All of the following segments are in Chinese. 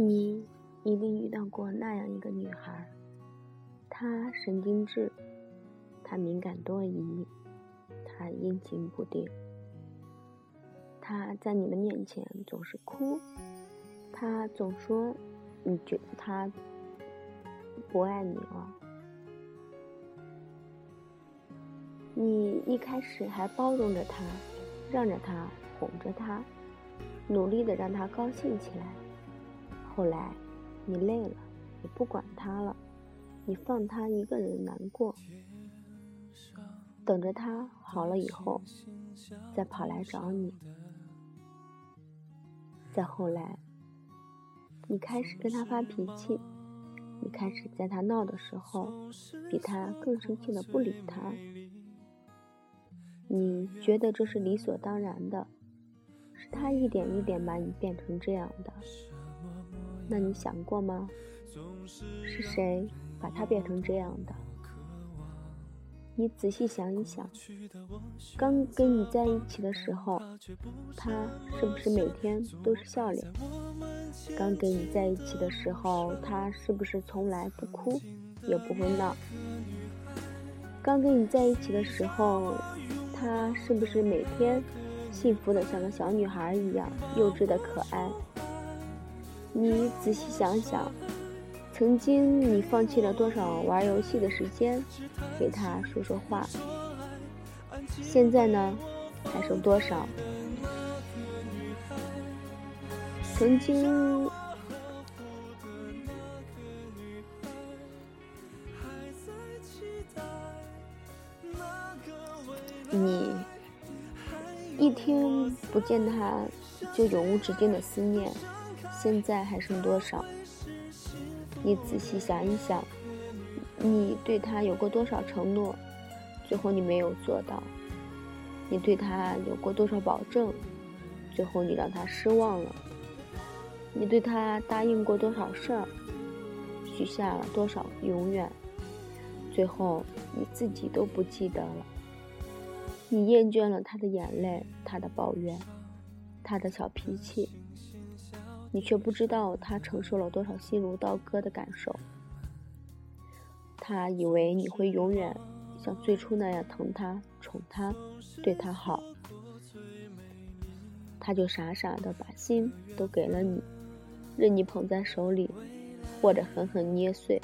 你一定遇到过那样一个女孩，她神经质，她敏感多疑，她阴晴不定，她在你的面前总是哭，她总说你觉得她不爱你了。你一开始还包容着她，让着她，哄着她，努力的让她高兴起来。后来，你累了，你不管他了，你放他一个人难过，等着他好了以后，再跑来找你。再后来，你开始跟他发脾气，你开始在他闹的时候，比他更生气的不理他。你觉得这是理所当然的，是他一点一点把你变成这样的。那你想过吗？是谁把他变成这样的？你仔细想一想，刚跟你在一起的时候，他是不是每天都是笑脸？刚跟你在一起的时候，他是不是从来不哭，也不会闹？刚跟你在一起的时候，他是不是每天幸福的像个小女孩一样，幼稚的可爱？你仔细想想，曾经你放弃了多少玩游戏的时间，给他说说话？现在呢，还剩多少？曾经，你一天不见他，就永无止境的思念。现在还剩多少？你仔细想一想，你对他有过多少承诺，最后你没有做到；你对他有过多少保证，最后你让他失望了；你对他答应过多少事儿，许下了多少永远，最后你自己都不记得了。你厌倦了他的眼泪，他的抱怨，他的小脾气。你却不知道他承受了多少心如刀割的感受。他以为你会永远像最初那样疼他、宠他、对他好，他就傻傻的把心都给了你，任你捧在手里，或者狠狠捏碎。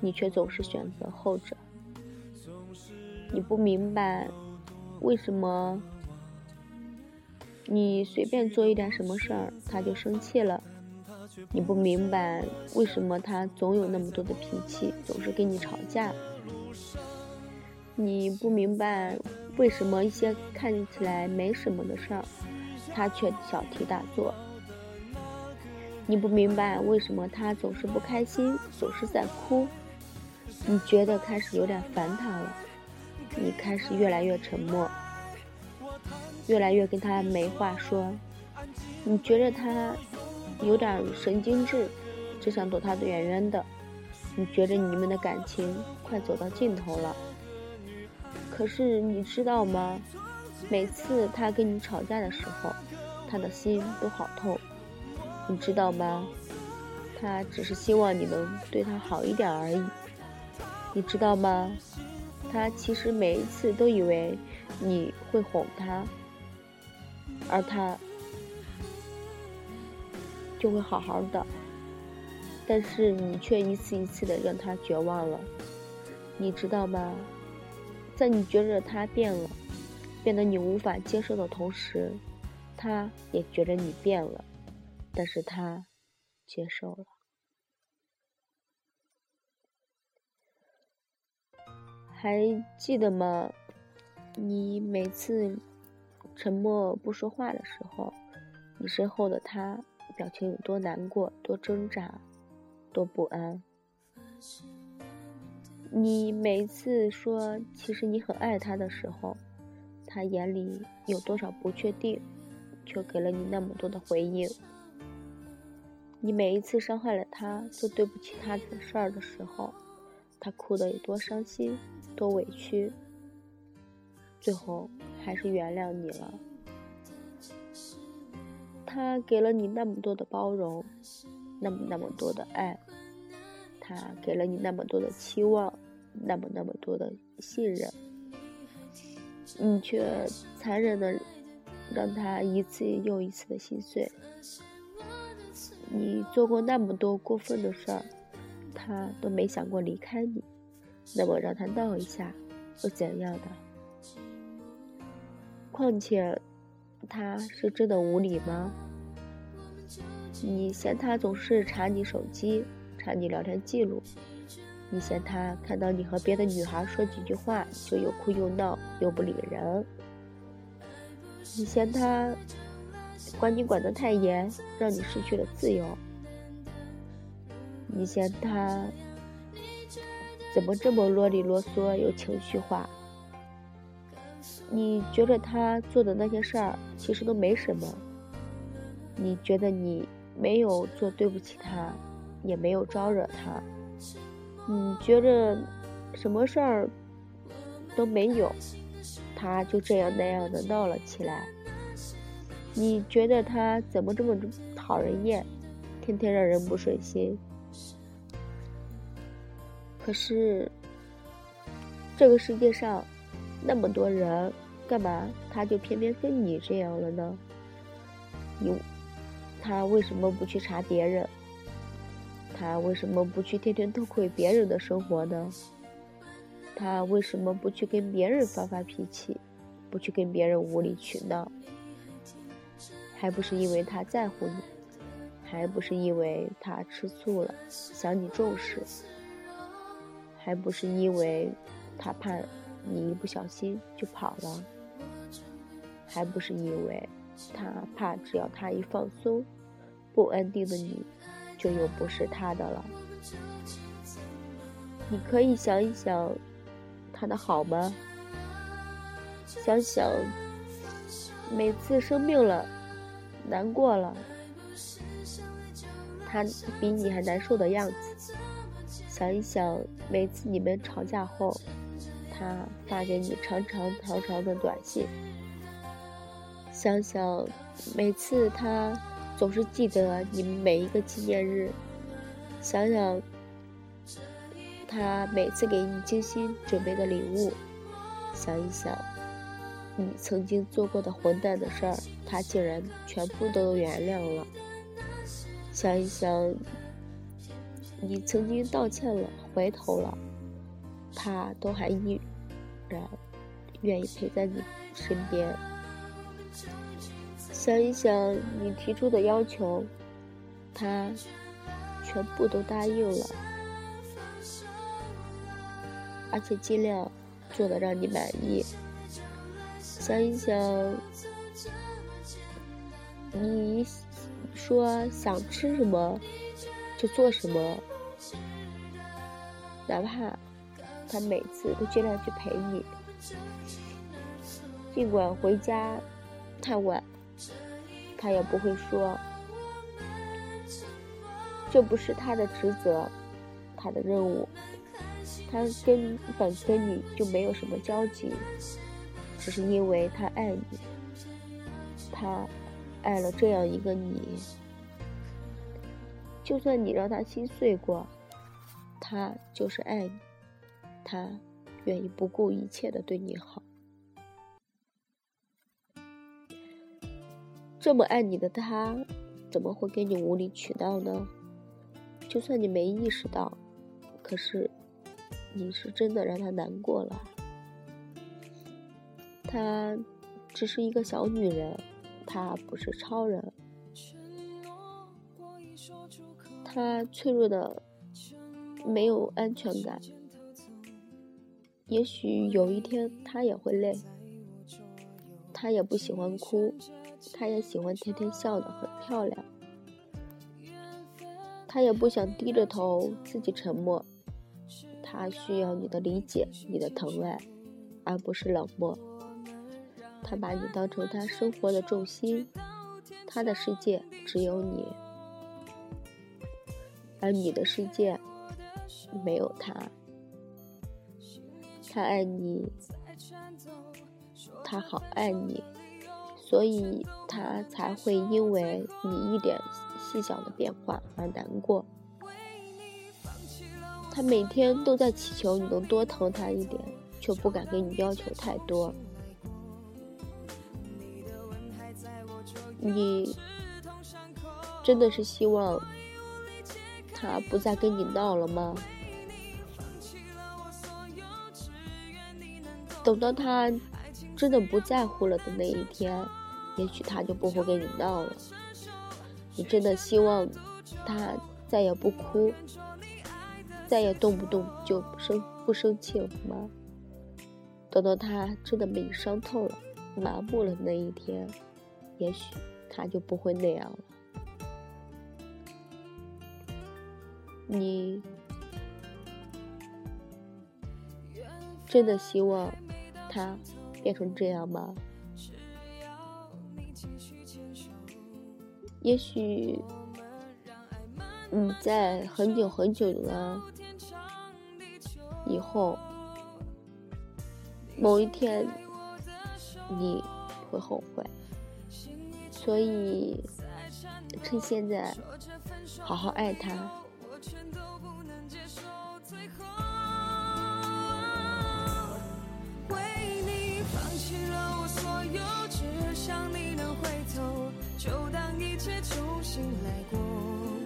你却总是选择后者。你不明白为什么。你随便做一点什么事儿，他就生气了。你不明白为什么他总有那么多的脾气，总是跟你吵架。你不明白为什么一些看起来没什么的事儿，他却小题大做。你不明白为什么他总是不开心，总是在哭。你觉得开始有点烦他了，你开始越来越沉默。越来越跟他没话说，你觉得他有点神经质，只想躲他远远的。你觉得你们的感情快走到尽头了，可是你知道吗？每次他跟你吵架的时候，他的心都好痛。你知道吗？他只是希望你能对他好一点而已。你知道吗？他其实每一次都以为你会哄他。而他就会好好的，但是你却一次一次的让他绝望了，你知道吗？在你觉得他变了，变得你无法接受的同时，他也觉得你变了，但是他接受了。还记得吗？你每次。沉默不说话的时候，你身后的他表情有多难过、多挣扎、多不安。你每一次说其实你很爱他的时候，他眼里有多少不确定，却给了你那么多的回应。你每一次伤害了他、做对不起他的事儿的时候，他哭得有多伤心、多委屈。最后还是原谅你了。他给了你那么多的包容，那么那么多的爱，他给了你那么多的期望，那么那么多的信任，你却残忍的让他一次又一次的心碎。你做过那么多过分的事儿，他都没想过离开你，那么让他闹一下，又怎样的？况且，他是真的无理吗？你嫌他总是查你手机，查你聊天记录；你嫌他看到你和别的女孩说几句话就又哭又闹又不理人；你嫌他管你管得太严，让你失去了自由；你嫌他怎么这么啰里啰嗦又情绪化？你觉得他做的那些事儿其实都没什么？你觉得你？没有做对不起他，也没有招惹他。你觉得什么事儿都没有，他就这样那样的闹了起来。你觉得他怎么这么讨人厌，天天让人不顺心？可是这个世界上那么多人，干嘛他就偏偏跟你这样了呢？你。他为什么不去查别人？他为什么不去天天偷窥别人的生活呢？他为什么不去跟别人发发脾气，不去跟别人无理取闹？还不是因为他在乎你，还不是因为他吃醋了，想你重视？还不是因为他怕你一不小心就跑了？还不是因为？他怕，只要他一放松，不安定的你，就又不是他的了。你可以想一想，他的好吗？想想每次生病了、难过了，他比你还难受的样子。想一想每次你们吵架后，他发给你长长长长的短信。想想，每次他总是记得你每一个纪念日。想想，他每次给你精心准备的礼物。想一想，你曾经做过的混蛋的事儿，他竟然全部都原谅了。想一想，你曾经道歉了、回头了，他都还依然愿意陪在你身边。想一想你提出的要求，他全部都答应了，而且尽量做的让你满意。想一想，你说想吃什么就做什么，哪怕他每次都尽量去陪你，尽管回家太晚。他也不会说，这不是他的职责，他的任务，他根本跟你就没有什么交集，只是因为他爱你，他爱了这样一个你，就算你让他心碎过，他就是爱你，他愿意不顾一切的对你好。这么爱你的他，怎么会跟你无理取闹呢？就算你没意识到，可是你是真的让他难过了。她只是一个小女人，她不是超人。她脆弱的没有安全感。也许有一天他也会累。他也不喜欢哭。他也喜欢天天笑得很漂亮，他也不想低着头自己沉默，他需要你的理解，你的疼爱，而不是冷漠。他把你当成他生活的重心，他的世界只有你，而你的世界没有他。他爱你，他好爱你。所以他才会因为你一点细小的变化而难过。他每天都在祈求你能多疼他一点，却不敢给你要求太多。你真的是希望他不再跟你闹了吗？等到他真的不在乎了的那一天，也许他就不会跟你闹了。你真的希望他再也不哭，再也动不动就不生不生气了吗？等到他真的被你伤透了、麻木了那一天，也许他就不会那样了。你真的希望他变成这样吗？也许你在很久很久的以后，某一天你会后悔，所以趁现在好好爱他。为你放弃了我所有只想你能回头就当一切重新来过。